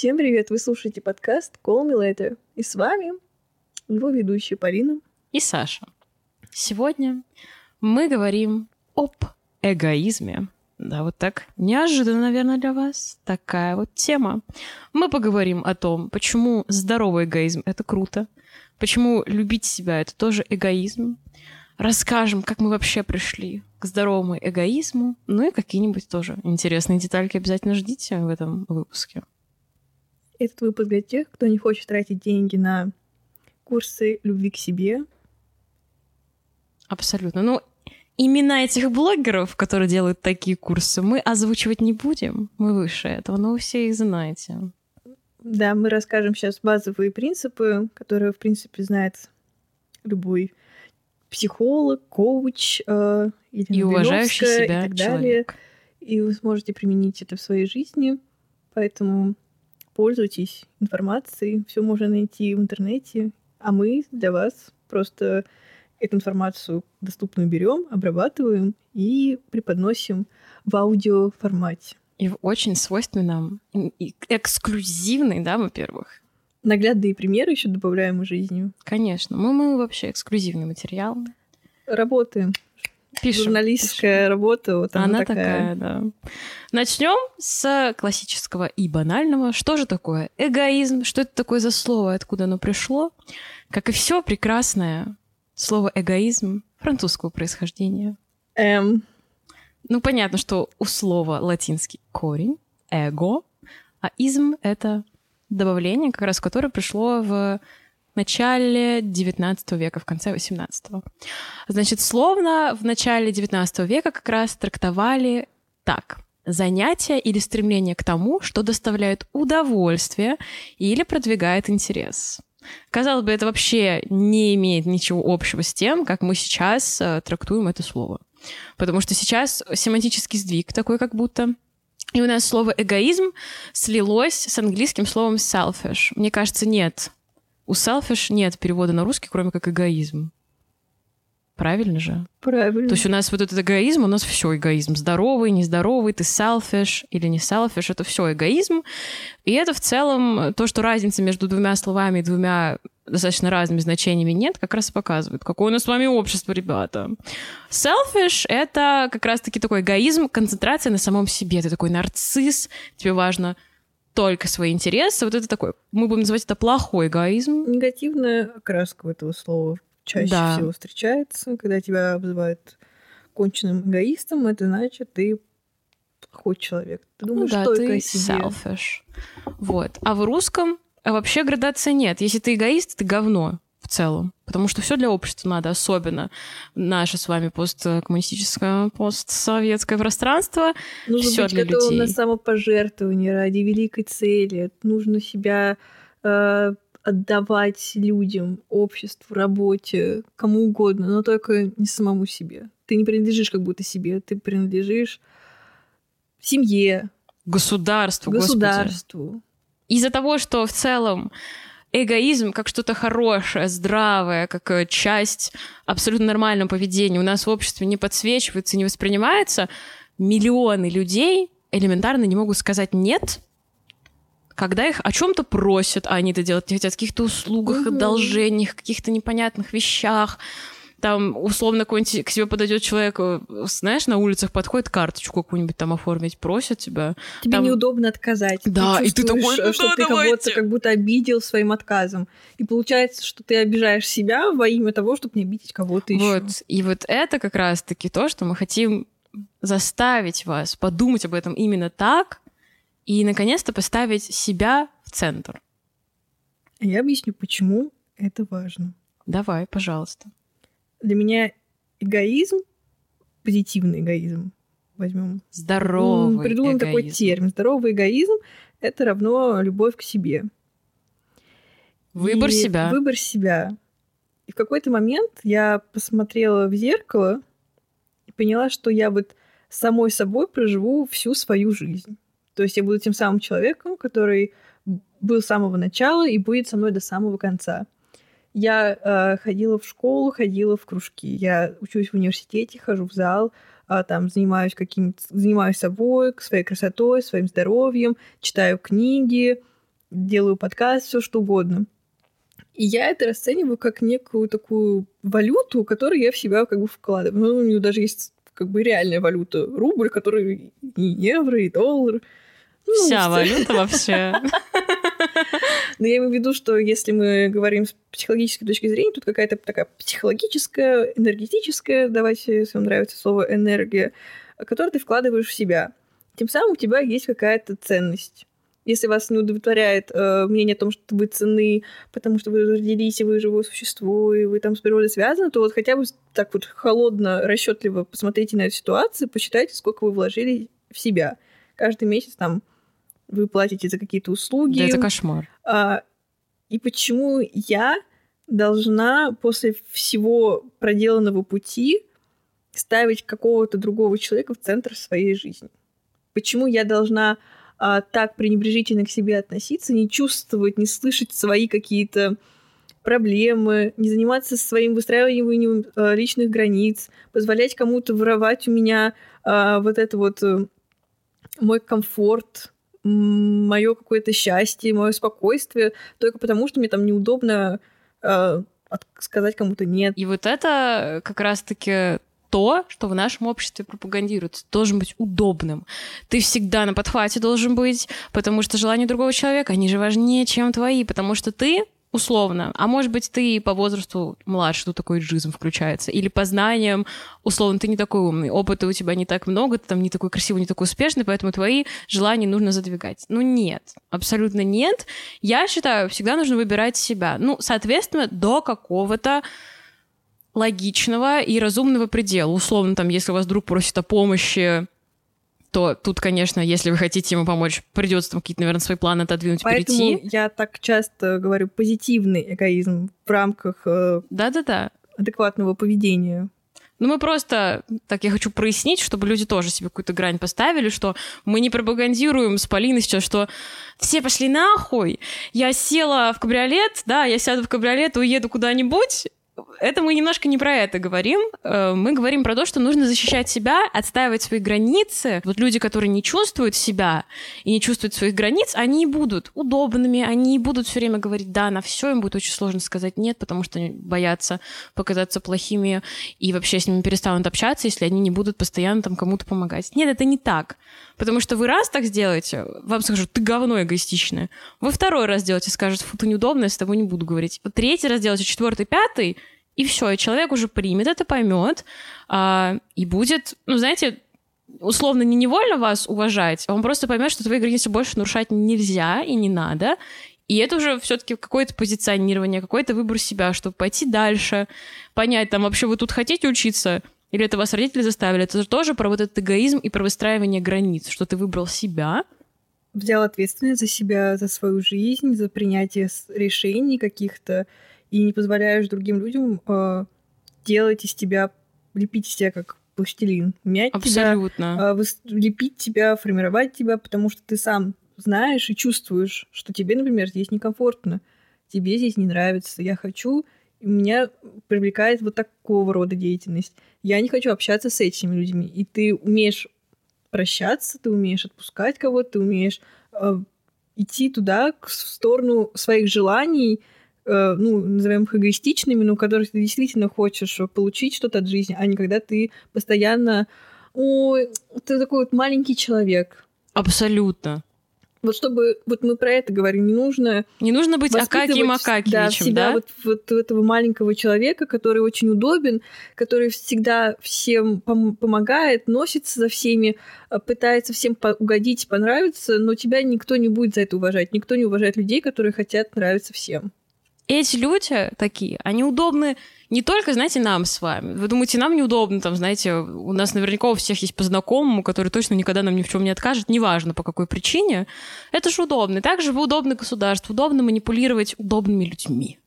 Всем привет! Вы слушаете подкаст Call Me Later. И с вами его ведущая Полина и Саша. Сегодня мы говорим об эгоизме. Да, вот так неожиданно, наверное, для вас такая вот тема. Мы поговорим о том, почему здоровый эгоизм — это круто, почему любить себя — это тоже эгоизм, расскажем, как мы вообще пришли к здоровому эгоизму, ну и какие-нибудь тоже интересные детальки обязательно ждите в этом выпуске. Этот выпуск для тех, кто не хочет тратить деньги на курсы любви к себе. Абсолютно. Ну, имена этих блогеров, которые делают такие курсы, мы озвучивать не будем. Мы выше этого, но вы все их знаете. Да, мы расскажем сейчас базовые принципы, которые, в принципе, знает любой психолог, коуч э, или и уважающий себя и так далее. Человек. И вы сможете применить это в своей жизни. Поэтому пользуйтесь информацией, все можно найти в интернете, а мы для вас просто эту информацию доступную берем, обрабатываем и преподносим в аудиоформате. И в очень свойственном, и эксклюзивный, да, во-первых. Наглядные примеры еще добавляем в жизнью. Конечно. Мы, мы вообще эксклюзивный материал. Работаем. Пишем, Журналистская пишем. работа, вот она, она такая. такая, да. Начнем с классического и банального. Что же такое эгоизм? Что это такое за слово? Откуда оно пришло? Как и все прекрасное, слово эгоизм французского происхождения. Эм. Ну, понятно, что у слова латинский корень, эго, а изм — это добавление, как раз которое пришло в начале XIX века, в конце XVIII. Значит, словно в начале XIX века как раз трактовали так. Занятие или стремление к тому, что доставляет удовольствие или продвигает интерес. Казалось бы, это вообще не имеет ничего общего с тем, как мы сейчас э, трактуем это слово. Потому что сейчас семантический сдвиг такой как будто. И у нас слово эгоизм слилось с английским словом selfish. Мне кажется, нет. У selfish нет перевода на русский, кроме как эгоизм. Правильно же? Правильно. То есть у нас вот этот эгоизм, у нас все эгоизм. Здоровый, нездоровый, ты selfish или не selfish, это все эгоизм. И это в целом то, что разницы между двумя словами и двумя достаточно разными значениями нет, как раз показывает, какое у нас с вами общество, ребята. Selfish — это как раз-таки такой эгоизм, концентрация на самом себе. Ты такой нарцисс, тебе важно только свои интересы. Вот это такой, мы будем называть это плохой эгоизм. Негативная окраска этого слова чаще да. всего встречается, когда тебя обзывают конченным эгоистом, это значит, ты плохой человек. Ты ну думаешь ну, да, только ты о себе. selfish. Вот. А в русском вообще градации нет. Если ты эгоист, ты говно целом. Потому что все для общества надо, особенно наше с вами посткоммунистическое, постсоветское пространство. Нужно все быть для готовым людей. на самопожертвование ради великой цели. Нужно себя э, отдавать людям, обществу, работе, кому угодно, но только не самому себе. Ты не принадлежишь как будто себе, ты принадлежишь семье, государству, государству. Из-за того, что в целом эгоизм как что-то хорошее, здравое, как э, часть абсолютно нормального поведения. У нас в обществе не подсвечивается, не воспринимается, миллионы людей элементарно не могут сказать «нет», когда их о чем-то просят, а они это делать не хотят, каких-то услугах, угу. одолжениях, каких-то непонятных вещах, там условно какой-нибудь к себе подойдет человек, э, знаешь, на улицах подходит карточку какую-нибудь там оформить, просят тебя. Тебе там... неудобно отказать. Да, ты и ты такой, ну, что да, ты кого-то как будто обидел своим отказом. И получается, что ты обижаешь себя во имя того, чтобы не обидеть кого-то еще. Вот, и вот это как раз-таки то, что мы хотим заставить вас подумать об этом именно так, и, наконец-то, поставить себя в центр. Я объясню, почему это важно. Давай, пожалуйста. Для меня эгоизм, позитивный эгоизм, возьмем. Здоровый эгоизм. такой термин. Здоровый эгоизм — это равно любовь к себе. Выбор и себя. Выбор себя. И в какой-то момент я посмотрела в зеркало и поняла, что я вот самой собой проживу всю свою жизнь. То есть я буду тем самым человеком, который был с самого начала и будет со мной до самого конца. Я э, ходила в школу, ходила в кружки. Я учусь в университете, хожу в зал, э, там занимаюсь каким занимаюсь собой, своей красотой, своим здоровьем, читаю книги, делаю подкаст, все что угодно. И я это расцениваю как некую такую валюту, которую я в себя как бы вкладываю. Ну, у нее даже есть как бы реальная валюта. Рубль, который и евро, и доллар. Ну, Вся валюта вообще. Но я имею в виду, что если мы говорим с психологической точки зрения, тут какая-то такая психологическая, энергетическая, давайте, если вам нравится слово энергия, которую ты вкладываешь в себя. Тем самым у тебя есть какая-то ценность. Если вас не удовлетворяет э, мнение о том, что вы цены, потому что вы родились, и вы живое существо, и вы там с природой связаны, то вот хотя бы так вот холодно, расчетливо посмотрите на эту ситуацию, посчитайте, сколько вы вложили в себя. Каждый месяц там вы платите за какие-то услуги. Да, это кошмар. А, и почему я должна после всего проделанного пути ставить какого-то другого человека в центр своей жизни? Почему я должна а, так пренебрежительно к себе относиться, не чувствовать, не слышать свои какие-то проблемы, не заниматься своим выстраиванием а, личных границ, позволять кому-то воровать у меня а, вот это вот э, мой комфорт, мое какое-то счастье, мое спокойствие, только потому что мне там неудобно э, сказать кому-то нет. И вот это как раз-таки то, что в нашем обществе пропагандируется, должен быть удобным. Ты всегда на подхвате должен быть, потому что желания другого человека, они же важнее, чем твои, потому что ты условно. А может быть, ты по возрасту младше, тут такой джизм включается. Или по знаниям, условно, ты не такой умный, опыта у тебя не так много, ты там не такой красивый, не такой успешный, поэтому твои желания нужно задвигать. Ну нет, абсолютно нет. Я считаю, всегда нужно выбирать себя. Ну, соответственно, до какого-то логичного и разумного предела. Условно, там, если вас друг просит о помощи то тут, конечно, если вы хотите ему помочь, придется там какие-то, наверное, свои планы отодвинуть, Поэтому перейти. я так часто говорю позитивный эгоизм в рамках э, Да-да-да. адекватного поведения. Ну, мы просто, так я хочу прояснить, чтобы люди тоже себе какую-то грань поставили, что мы не пропагандируем с Полиной сейчас, что все пошли нахуй, я села в кабриолет, да, я сяду в кабриолет, уеду куда-нибудь, это мы немножко не про это говорим. Э, мы говорим про то, что нужно защищать себя, отстаивать свои границы. Вот люди, которые не чувствуют себя и не чувствуют своих границ, они будут удобными, они будут все время говорить да на все, им будет очень сложно сказать нет, потому что они боятся показаться плохими и вообще с ними перестанут общаться, если они не будут постоянно там кому-то помогать. Нет, это не так. Потому что вы раз так сделаете, вам скажут, ты говно эгоистичное. Вы второй раз сделаете, скажут, фу, ты неудобно, я с тобой не буду говорить. Третий раз сделаете, четвертый, пятый, и все, и человек уже примет это, поймет, а, и будет, ну, знаете, условно не невольно вас уважать, а он просто поймет, что твои границы больше нарушать нельзя и не надо. И это уже все-таки какое-то позиционирование, какой-то выбор себя, чтобы пойти дальше, понять, там вообще вы тут хотите учиться, или это вас родители заставили. Это тоже про вот этот эгоизм и про выстраивание границ, что ты выбрал себя. Взял ответственность за себя, за свою жизнь, за принятие решений каких-то, и не позволяешь другим людям э, делать из тебя, лепить из тебя как пластилин, мять Абсолютно. тебя, э, лепить тебя, формировать тебя, потому что ты сам знаешь и чувствуешь, что тебе, например, здесь некомфортно, тебе здесь не нравится, я хочу, меня привлекает вот такого рода деятельность. Я не хочу общаться с этими людьми. И ты умеешь прощаться, ты умеешь отпускать кого-то, ты умеешь э, идти туда, в сторону своих желаний, Э, ну, назовем их эгоистичными, но которых ты действительно хочешь получить что-то от жизни, а не когда ты постоянно ой, ты такой вот маленький человек. Абсолютно. Вот чтобы, вот мы про это говорим, не нужно... Не нужно быть Акакием Акакиевичем, да? Себя да? Вот, вот этого маленького человека, который очень удобен, который всегда всем пом- помогает, носится за всеми, э, пытается всем по- угодить, понравиться, но тебя никто не будет за это уважать. Никто не уважает людей, которые хотят нравиться всем эти люди такие, они удобны не только, знаете, нам с вами. Вы думаете, нам неудобно, там, знаете, у нас наверняка у всех есть по знакомому, который точно никогда нам ни в чем не откажет, неважно по какой причине. Это же удобно. Также вы удобны государству, удобно манипулировать удобными людьми.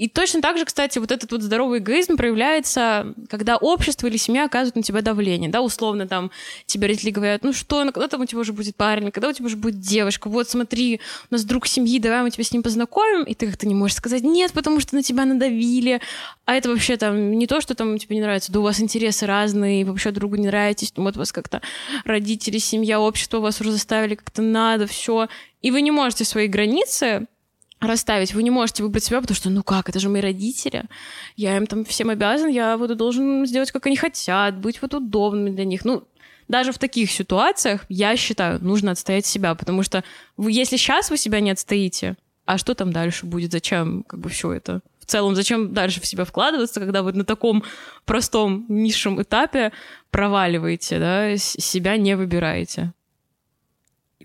И точно так же, кстати, вот этот вот здоровый эгоизм проявляется, когда общество или семья оказывают на тебя давление, да, условно там тебе родители говорят, ну что, ну когда там у тебя уже будет парень, когда у тебя уже будет девушка, вот смотри, у нас друг семьи, давай мы тебя с ним познакомим, и ты как-то не можешь сказать нет, потому что на тебя надавили, а это вообще там не то, что там тебе не нравится, да у вас интересы разные, вообще другу не нравитесь, вот вас как-то родители, семья, общество вас уже заставили как-то надо, все, и вы не можете свои границы расставить. Вы не можете выбрать себя, потому что, ну как, это же мои родители. Я им там всем обязан, я вот должен сделать, как они хотят, быть вот удобными для них. Ну, даже в таких ситуациях, я считаю, нужно отстоять себя, потому что вы, если сейчас вы себя не отстоите, а что там дальше будет, зачем как бы все это? В целом, зачем дальше в себя вкладываться, когда вы на таком простом, низшем этапе проваливаете, да, себя не выбираете?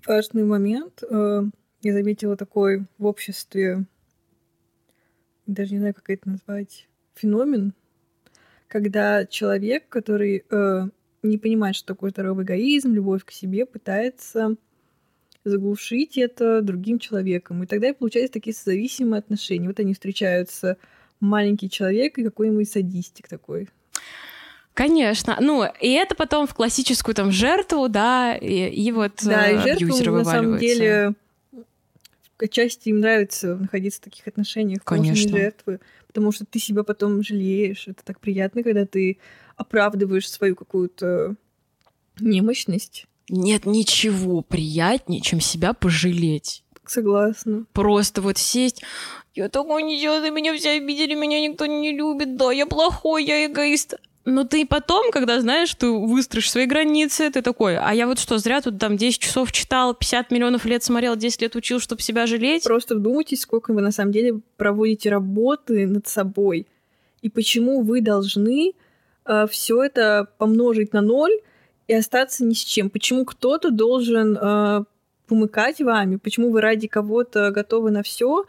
Важный момент э, я заметила такой в обществе, даже не знаю, как это назвать, феномен, когда человек, который э, не понимает, что такое здоровый эгоизм, любовь к себе, пытается заглушить это другим человеком. И тогда и получаются такие созависимые отношения. Вот они встречаются, маленький человек и какой-нибудь садистик такой. Конечно. Ну, и это потом в классическую там жертву, да, и, и вот да, и жертву, на самом деле отчасти им нравится находиться в таких отношениях положении жертвы, потому что ты себя потом жалеешь. Это так приятно, когда ты оправдываешь свою какую-то немощность. Нет ничего приятнее, чем себя пожалеть. Согласна. Просто вот сесть. Я такой делаю, меня все обидели, меня никто не любит, да, я плохой, я эгоист. Но ты потом, когда знаешь, ты выстроишь свои границы, ты такой, а я вот что, зря тут там 10 часов читал, 50 миллионов лет смотрел, 10 лет учил, чтобы себя жалеть? Просто вдумайтесь, сколько вы на самом деле проводите работы над собой, и почему вы должны э, все это помножить на ноль и остаться ни с чем. Почему кто-то должен э, помыкать вами, почему вы ради кого-то готовы на все,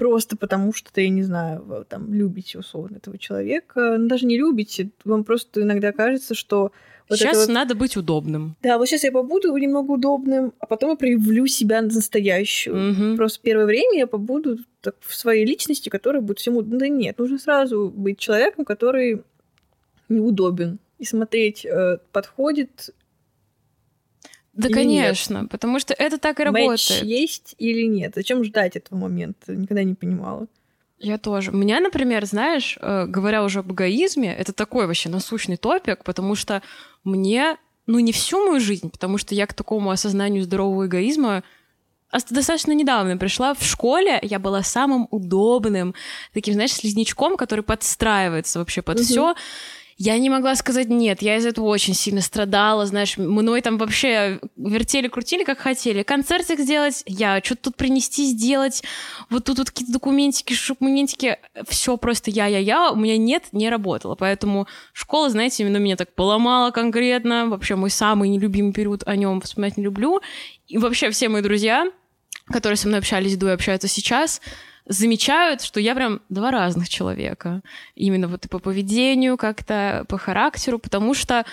просто потому что, я не знаю, там, любите условно этого человека. Ну, даже не любите, вам просто иногда кажется, что... Вот сейчас вот... надо быть удобным. Да, вот сейчас я побуду немного удобным, а потом я проявлю себя настоящую. Угу. Просто первое время я побуду так, в своей личности, которая будет всему... Да нет, нужно сразу быть человеком, который неудобен. И смотреть, э, подходит да, или конечно, нет? потому что это так и работает. Матч есть или нет? Зачем ждать этого момента? Никогда не понимала. Я тоже. У меня, например, знаешь, э, говоря уже об эгоизме, это такой вообще насущный топик, потому что мне, ну не всю мою жизнь, потому что я к такому осознанию здорового эгоизма достаточно недавно пришла в школе, я была самым удобным, таким, знаешь, слизнячком, который подстраивается вообще под угу. все. Я не могла сказать нет, я из этого очень сильно страдала, знаешь, мной там вообще вертели-крутили, как хотели. Концертик сделать, я что-то тут принести, сделать, вот тут вот какие-то документики, шокументики, все просто я-я-я, у меня нет, не работало. Поэтому школа, знаете, именно меня так поломала конкретно, вообще мой самый нелюбимый период, о нем вспоминать не люблю. И вообще все мои друзья, которые со мной общались до и общаются сейчас, замечают, что я прям два разных человека. Именно вот и по поведению как-то, по характеру, потому что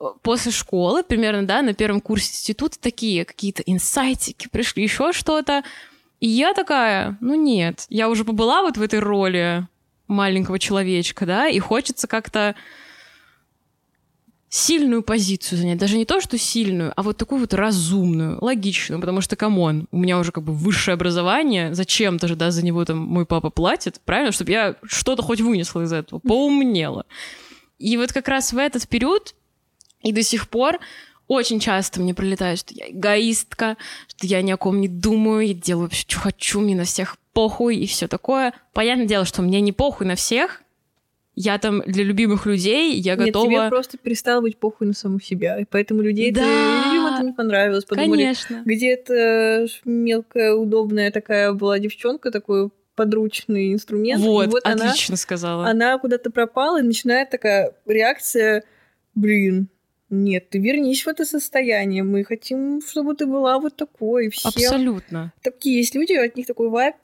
э, после школы, примерно, да, на первом курсе института такие какие-то инсайтики пришли, еще что-то. И я такая, ну нет, я уже побыла вот в этой роли маленького человечка, да, и хочется как-то сильную позицию занять. Даже не то, что сильную, а вот такую вот разумную, логичную, потому что, come on, у меня уже как бы высшее образование, зачем-то же, да, за него там мой папа платит, правильно, чтобы я что-то хоть вынесла из этого, поумнела. И вот как раз в этот период и до сих пор очень часто мне прилетает, что я эгоистка, что я ни о ком не думаю, я делаю вообще, что хочу, мне на всех похуй и все такое. Понятное дело, что мне не похуй на всех, я там для любимых людей, я Нет, готова... тебе просто перестало быть похуй на саму себя, и поэтому людей да. это, людям это не понравилось. Подумали, Конечно. где то мелкая, удобная такая была девчонка, такой подручный инструмент. Вот, вот отлично она, сказала. Она куда-то пропала, и начинает такая реакция, блин, нет, ты вернись в это состояние. Мы хотим, чтобы ты была вот такой. Все Абсолютно. Такие есть люди, от них такой вайб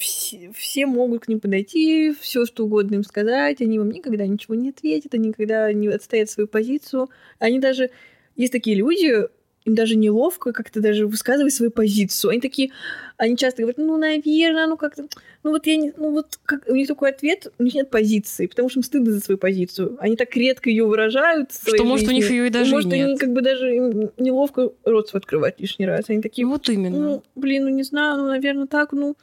все, все могут к ним подойти, все что угодно им сказать, они вам никогда ничего не ответят, они никогда не отстоят свою позицию. Они даже... Есть такие люди, им даже неловко как-то даже высказывать свою позицию. Они такие, они часто говорят, ну, наверное, ну как-то, ну вот я не, ну вот как, у них такой ответ, у них нет позиции, потому что им стыдно за свою позицию. Они так редко ее выражают. Что может жизни. у них ее и даже может, нет. они как бы даже им неловко рот открывать лишний раз. Они такие, вот именно. Ну, блин, ну не знаю, ну, наверное, так, ну.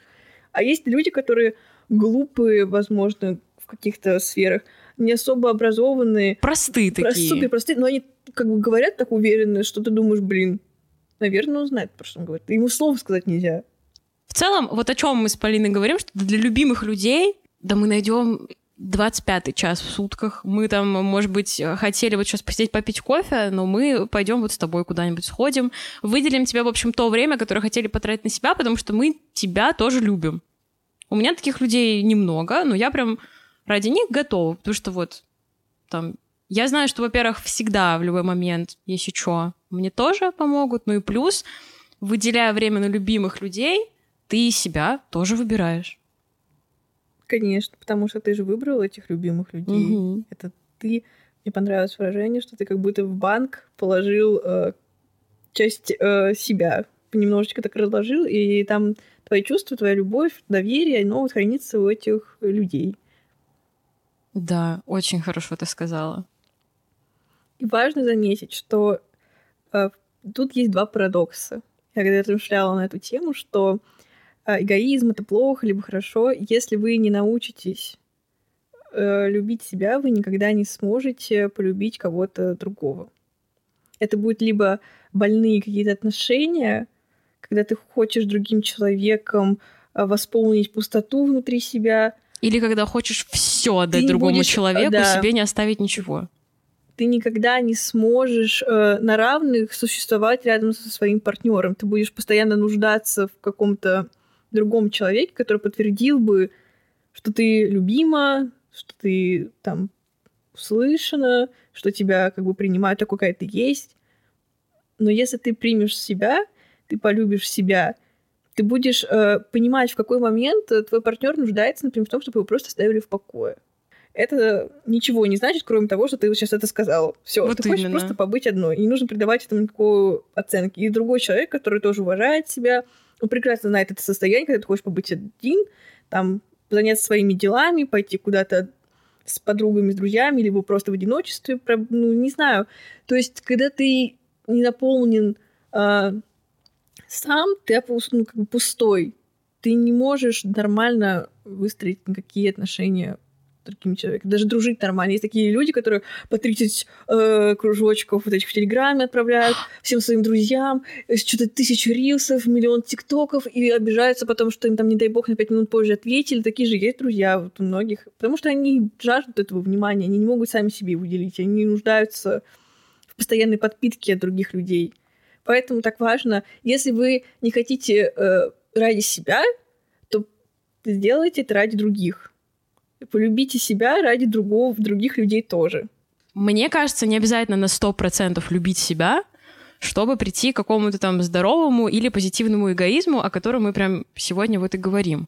А есть люди, которые глупые, возможно, в каких-то сферах, не особо образованные. Простые такие. Супер простые, но они как бы говорят так уверенно, что ты думаешь, блин, наверное, он знает, про что он говорит. Ему слова сказать нельзя. В целом, вот о чем мы с Полиной говорим, что для любимых людей, да мы найдем 25 час в сутках. Мы там, может быть, хотели вот сейчас посидеть попить кофе, но мы пойдем вот с тобой куда-нибудь сходим, выделим тебе, в общем, то время, которое хотели потратить на себя, потому что мы тебя тоже любим. У меня таких людей немного, но я прям ради них готова, потому что вот там я знаю, что, во-первых, всегда в любой момент, если что, мне тоже помогут. Ну и плюс, выделяя время на любимых людей, ты себя тоже выбираешь. Конечно, потому что ты же выбрал этих любимых людей. Угу. Это ты. Мне понравилось выражение, что ты как будто в банк положил э, часть э, себя, немножечко так разложил, и там твои чувства, твоя любовь, доверие, оно вот хранится у этих людей. Да, очень хорошо ты сказала. И важно заметить, что э, тут есть два парадокса. Я когда размышляла на эту тему, что эгоизм это плохо либо хорошо, если вы не научитесь э, любить себя, вы никогда не сможете полюбить кого-то другого. Это будет либо больные какие-то отношения, когда ты хочешь другим человеком э, восполнить пустоту внутри себя. Или когда хочешь все отдать другому будешь, человеку, да. себе не оставить ничего ты никогда не сможешь э, на равных существовать рядом со своим партнером. Ты будешь постоянно нуждаться в каком-то другом человеке, который подтвердил бы, что ты любима, что ты там услышана, что тебя как бы принимают такой, какая ты есть. Но если ты примешь себя, ты полюбишь себя, ты будешь э, понимать, в какой момент твой партнер нуждается, например, в том, чтобы его просто оставили в покое это ничего не значит, кроме того, что ты сейчас это сказал. Все, вот ты именно. хочешь просто побыть одной. И не нужно придавать этому никакой оценки. И другой человек, который тоже уважает себя, он прекрасно знает это состояние, когда ты хочешь побыть один, там, заняться своими делами, пойти куда-то с подругами, с друзьями, либо просто в одиночестве, ну, не знаю. То есть, когда ты не наполнен а, сам, ты ну, как бы пустой. Ты не можешь нормально выстроить никакие отношения другим человеком, даже дружить нормально. Есть такие люди, которые по 30 э, кружочков вот этих в Телеграме отправляют всем своим друзьям, что-то тысячу рилсов, миллион тиктоков, и обижаются потом, что им там, не дай бог, на 5 минут позже ответили. Такие же есть друзья вот у многих, потому что они жаждут этого внимания, они не могут сами себе выделить, они нуждаются в постоянной подпитке от других людей. Поэтому так важно, если вы не хотите э, ради себя, то сделайте это ради других полюбите себя ради другого, других людей тоже. Мне кажется, не обязательно на 100% любить себя, чтобы прийти к какому-то там здоровому или позитивному эгоизму, о котором мы прям сегодня вот и говорим.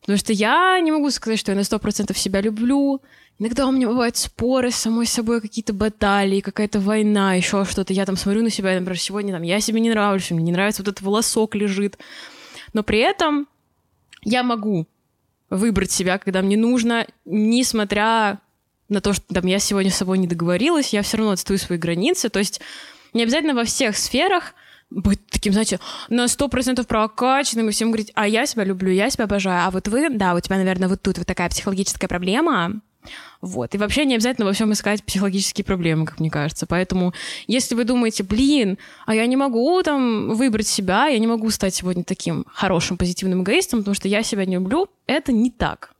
Потому что я не могу сказать, что я на 100% себя люблю. Иногда у меня бывают споры с самой собой, какие-то баталии, какая-то война, еще что-то. Я там смотрю на себя, например, сегодня там я себе не нравлюсь, мне не нравится вот этот волосок лежит. Но при этом я могу выбрать себя, когда мне нужно, несмотря на то, что там, я сегодня с собой не договорилась, я все равно отстаю свои границы. То есть не обязательно во всех сферах быть таким, знаете, на сто процентов прокачанным и всем говорить, а я себя люблю, я себя обожаю, а вот вы, да, у тебя, наверное, вот тут вот такая психологическая проблема, вот. И вообще не обязательно во всем искать психологические проблемы, как мне кажется. Поэтому, если вы думаете, блин, а я не могу там выбрать себя, я не могу стать сегодня таким хорошим, позитивным эгоистом, потому что я себя не люблю, это не так.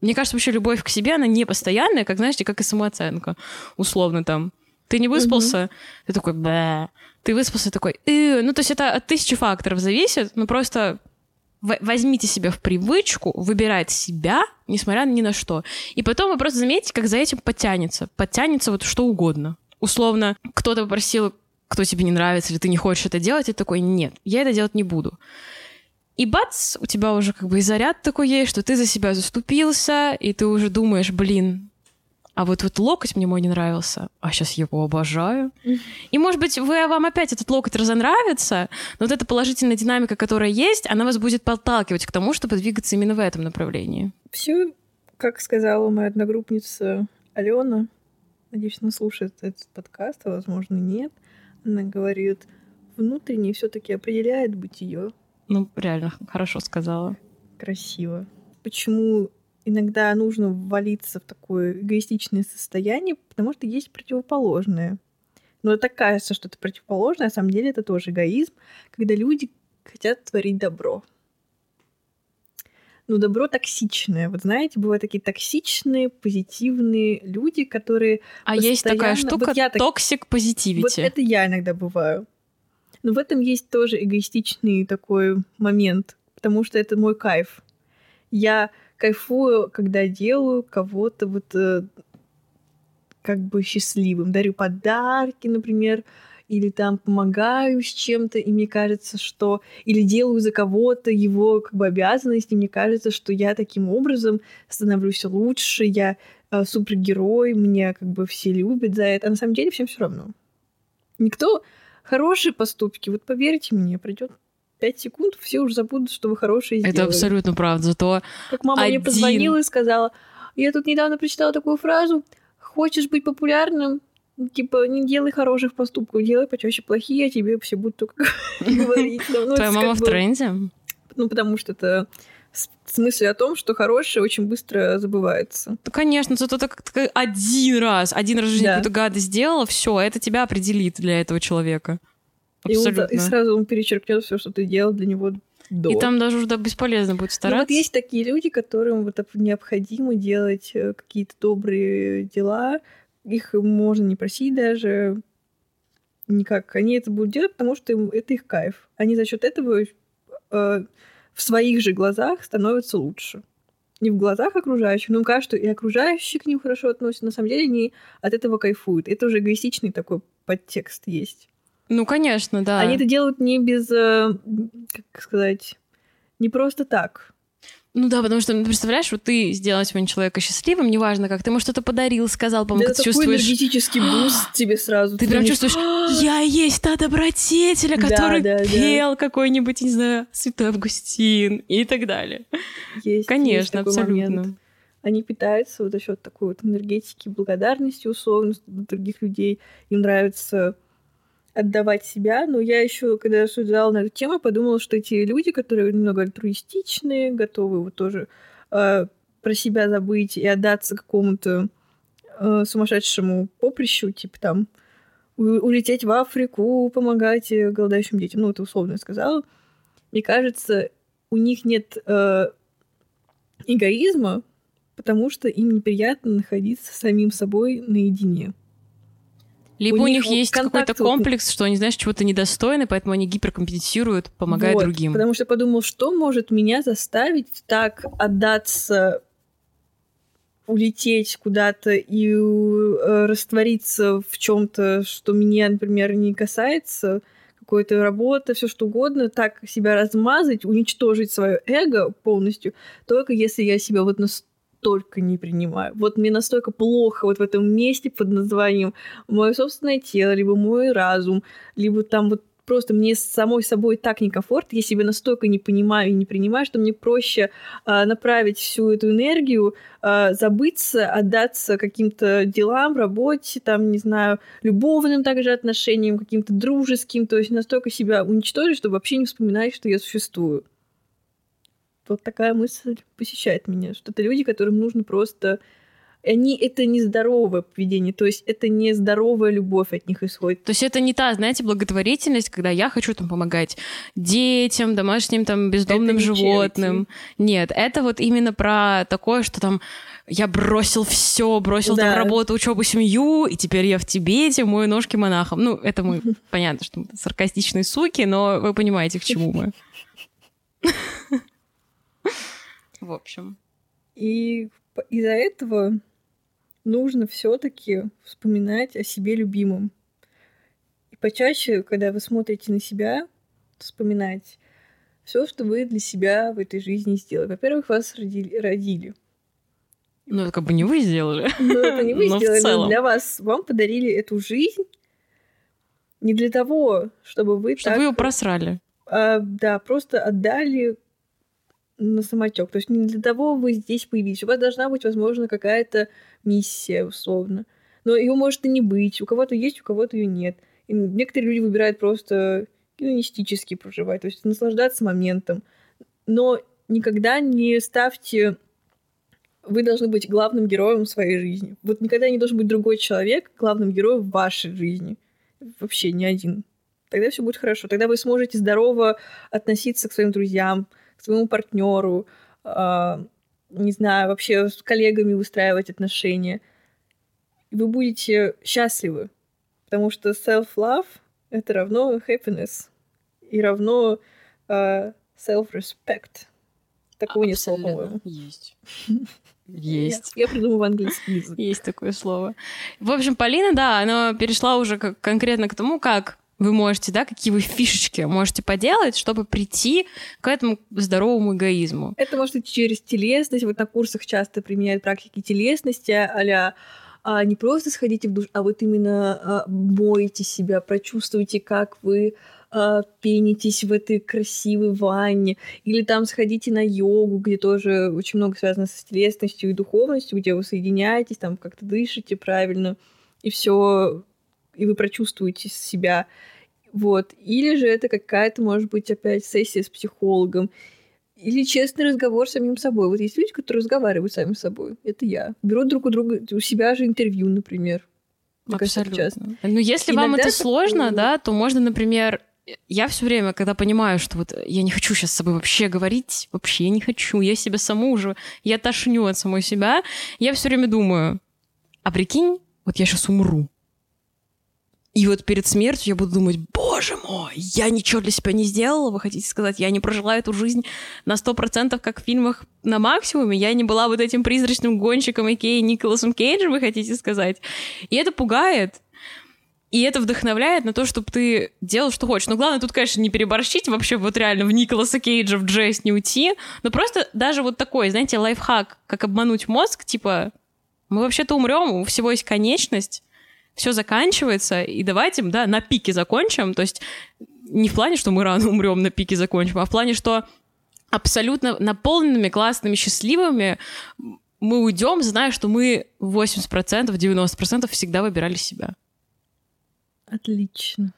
Мне кажется, вообще любовь к себе, она не постоянная, как, знаете, как и самооценка. Условно там. Ты не выспался, mm-hmm. ты такой, бэ. Ты выспался, такой, э. Ну, то есть это от тысячи факторов зависит, но просто возьмите себя в привычку выбирать себя, несмотря ни на что. И потом вы просто заметите, как за этим подтянется. Подтянется вот что угодно. Условно, кто-то попросил, кто тебе не нравится, или ты не хочешь это делать, и ты такой, нет, я это делать не буду. И бац, у тебя уже как бы и заряд такой есть, что ты за себя заступился, и ты уже думаешь, блин, а вот вот локоть мне мой не нравился, а сейчас его обожаю. И, может быть, вы, вам опять этот локоть разонравится, но вот эта положительная динамика, которая есть, она вас будет подталкивать к тому, чтобы двигаться именно в этом направлении. Все, как сказала моя одногруппница Алена, надеюсь, она слушает этот подкаст, а возможно нет, она говорит, внутренне все-таки определяет бытие. Ну, реально, хорошо сказала. Красиво. Почему иногда нужно ввалиться в такое эгоистичное состояние, потому что есть противоположное. Но это кажется, что это противоположное, а на самом деле это тоже эгоизм, когда люди хотят творить добро. Но добро токсичное. Вот знаете, бывают такие токсичные, позитивные люди, которые... А есть такая штука вот toxic positivity. Вот это я иногда бываю. Но в этом есть тоже эгоистичный такой момент, потому что это мой кайф. Я кайфую, когда делаю кого-то вот э, как бы счастливым. Дарю подарки, например, или там помогаю с чем-то, и мне кажется, что... Или делаю за кого-то его как бы обязанность, и мне кажется, что я таким образом становлюсь лучше, я э, супергерой, меня как бы все любят за это. А на самом деле всем все равно. Никто хорошие поступки, вот поверьте мне, придет Пять секунд, все уже забудут, что вы хорошие сделали. Это абсолютно правда. Зато Как мама один... мне позвонила и сказала, я тут недавно прочитала такую фразу, хочешь быть популярным, типа, не делай хороших поступков, делай почаще плохие, а тебе все будут только говорить. Ну, ну, Твоя мама в тренде? Ну, потому что это с о том, что хорошее очень быстро забывается. Да, конечно, зато ты так один раз, один раз в жизни да. какую-то гадость сделала, все, это тебя определит для этого человека. Абсолютно. И, он, и сразу он перечеркнет все, что ты делал для него до. И там даже уже да, бесполезно будет стараться. Ну, вот есть такие люди, которым вот необходимо делать э, какие-то добрые дела. Их можно не просить даже никак. Они это будут делать, потому что им, это их кайф. Они за счет этого э, в своих же глазах становятся лучше. Не в глазах окружающих, но им кажется, что и окружающие к ним хорошо относятся. На самом деле они от этого кайфуют. Это уже эгоистичный такой подтекст есть. Ну, конечно, да. Они это делают не без, э, как сказать, не просто так. Ну да, потому что, ну, представляешь, вот ты сделал сегодня человека счастливым, неважно как, ты ему что-то подарил, сказал, по-моему, да ты чувствуешь... энергетический boost тебе сразу. Ты, прям чувствуешь, я есть та добродетеля, который да, да, пел да. какой-нибудь, не знаю, Святой Августин и так далее. Есть, Конечно, есть абсолютно. Момент. Они питаются вот за счет такой вот энергетики, благодарности условно других людей. Им нравится отдавать себя. Но я еще, когда рассуждала на эту тему, подумала, что эти люди, которые немного альтруистичные, готовы вот тоже э, про себя забыть и отдаться какому-то э, сумасшедшему поприщу, типа там улететь в Африку, помогать голодающим детям. Ну, это условно я сказала. Мне кажется, у них нет э, эгоизма, потому что им неприятно находиться самим собой наедине. Либо у, у них, них есть какой-то комплекс, что они, знаешь, чего-то недостойны, поэтому они гиперкомпенсируют, помогая вот, другим. Потому что подумал, что может меня заставить так отдаться, улететь куда-то и э, раствориться в чем-то, что меня, например, не касается, какой-то работа, все что угодно, так себя размазать, уничтожить свое эго полностью, только если я себя вот настолько настолько не принимаю. Вот мне настолько плохо вот в этом месте под названием мое собственное тело, либо мой разум, либо там вот просто мне с самой собой так некомфортно, я себя настолько не понимаю и не принимаю, что мне проще э, направить всю эту энергию, э, забыться, отдаться каким-то делам, работе, там, не знаю, любовным также отношениям, каким-то дружеским, то есть настолько себя уничтожить, чтобы вообще не вспоминать, что я существую вот такая мысль посещает меня, что это люди, которым нужно просто они это нездоровое поведение, то есть это нездоровая любовь от них исходит. То есть это не та, знаете, благотворительность, когда я хочу там помогать детям, домашним там бездомным животным. Charity. Нет, это вот именно про такое, что там я бросил все, бросил да. там работу, учебу, семью, и теперь я в Тибете, мою ножки монахом. Ну, это мы, понятно, что мы саркастичные суки, но вы понимаете, к чему мы. В общем. И из-за этого нужно все-таки вспоминать о себе любимом. И почаще, когда вы смотрите на себя, вспоминать все, что вы для себя в этой жизни сделали. Во-первых, вас родили, родили. Ну, это как бы не вы сделали. Ну, это не вы Но сделали, но для вас. Вам подарили эту жизнь не для того, чтобы вы Чтобы так... вы его просрали. а, да, просто отдали на самотек. То есть не для того вы здесь появились. У вас должна быть, возможно, какая-то миссия, условно. Но ее может и не быть. У кого-то есть, у кого-то ее нет. И некоторые люди выбирают просто гедонистически проживать, то есть наслаждаться моментом. Но никогда не ставьте... Вы должны быть главным героем своей жизни. Вот никогда не должен быть другой человек главным героем вашей жизни. Вообще ни один. Тогда все будет хорошо. Тогда вы сможете здорово относиться к своим друзьям, к своему партнеру, не знаю, вообще с коллегами выстраивать отношения. И вы будете счастливы. Потому что self-love — это равно happiness. И равно э, self-respect. Такого нет слова, по-моему. Есть. Есть. Я, я придумала английский язык. Есть такое слово. В общем, Полина, да, она перешла уже как, конкретно к тому, как вы можете, да, какие вы фишечки можете поделать, чтобы прийти к этому здоровому эгоизму. Это может идти через телесность. Вот на курсах часто применяют практики телесности, а а, не просто сходите в душ, а вот именно а, моете себя, прочувствуйте, как вы а, пенитесь в этой красивой ванне, или там сходите на йогу, где тоже очень много связано с телесностью и духовностью, где вы соединяетесь, там как-то дышите правильно, и все, и вы прочувствуете себя. Вот. Или же это какая-то, может быть, опять сессия с психологом, или честный разговор с самим собой. Вот есть люди, которые разговаривают сами с собой. Это я. Берут друг у друга, у себя же интервью, например. Мне кажется, это. Абсолютно. Ну, если вам Иногда это такое- сложно, да, то можно, например, я все время, когда понимаю, что вот я не хочу сейчас с собой вообще говорить, вообще не хочу, я себя саму уже, я тошню от самой себя, я все время думаю, а прикинь, вот я сейчас умру. И вот перед смертью я буду думать, боже мой, я ничего для себя не сделала, вы хотите сказать, я не прожила эту жизнь на сто процентов, как в фильмах на максимуме, я не была вот этим призрачным гонщиком Икеи Николасом Кейджем, вы хотите сказать. И это пугает, и это вдохновляет на то, чтобы ты делал, что хочешь. Но главное тут, конечно, не переборщить, вообще вот реально в Николаса Кейджа, в Джесс не уйти. Но просто даже вот такой, знаете, лайфхак, как обмануть мозг, типа, мы вообще-то умрем, у всего есть конечность, все заканчивается, и давайте, да, на пике закончим. То есть не в плане, что мы рано умрем, на пике закончим, а в плане, что абсолютно наполненными, классными, счастливыми мы уйдем, зная, что мы 80%, 90% всегда выбирали себя. Отлично.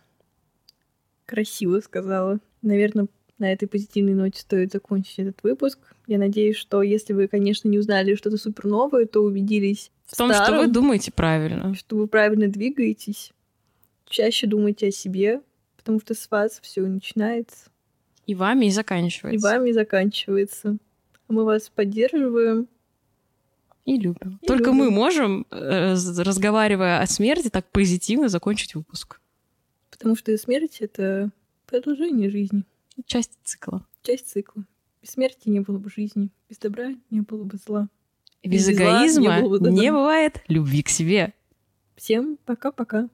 Красиво сказала. Наверное, на этой позитивной ноте стоит закончить этот выпуск. Я надеюсь, что если вы, конечно, не узнали что-то супер новое, то убедились В том, что старом, вы думаете правильно. что вы правильно двигаетесь. Чаще думайте о себе, потому что с вас все начинается И вами и и заканчивается. вами заканчивается. А мы вас поддерживаем. И любим. И Только любим. мы можем, э, разговаривая о смерти, так позитивно закончить выпуск. Потому что смерть — это продолжение жизни, Часть цикла. часть цикла. Без смерти не было бы жизни, без добра не было бы зла. Без Без не эгоизма было бы не бывает любви к себе. Всем пока-пока.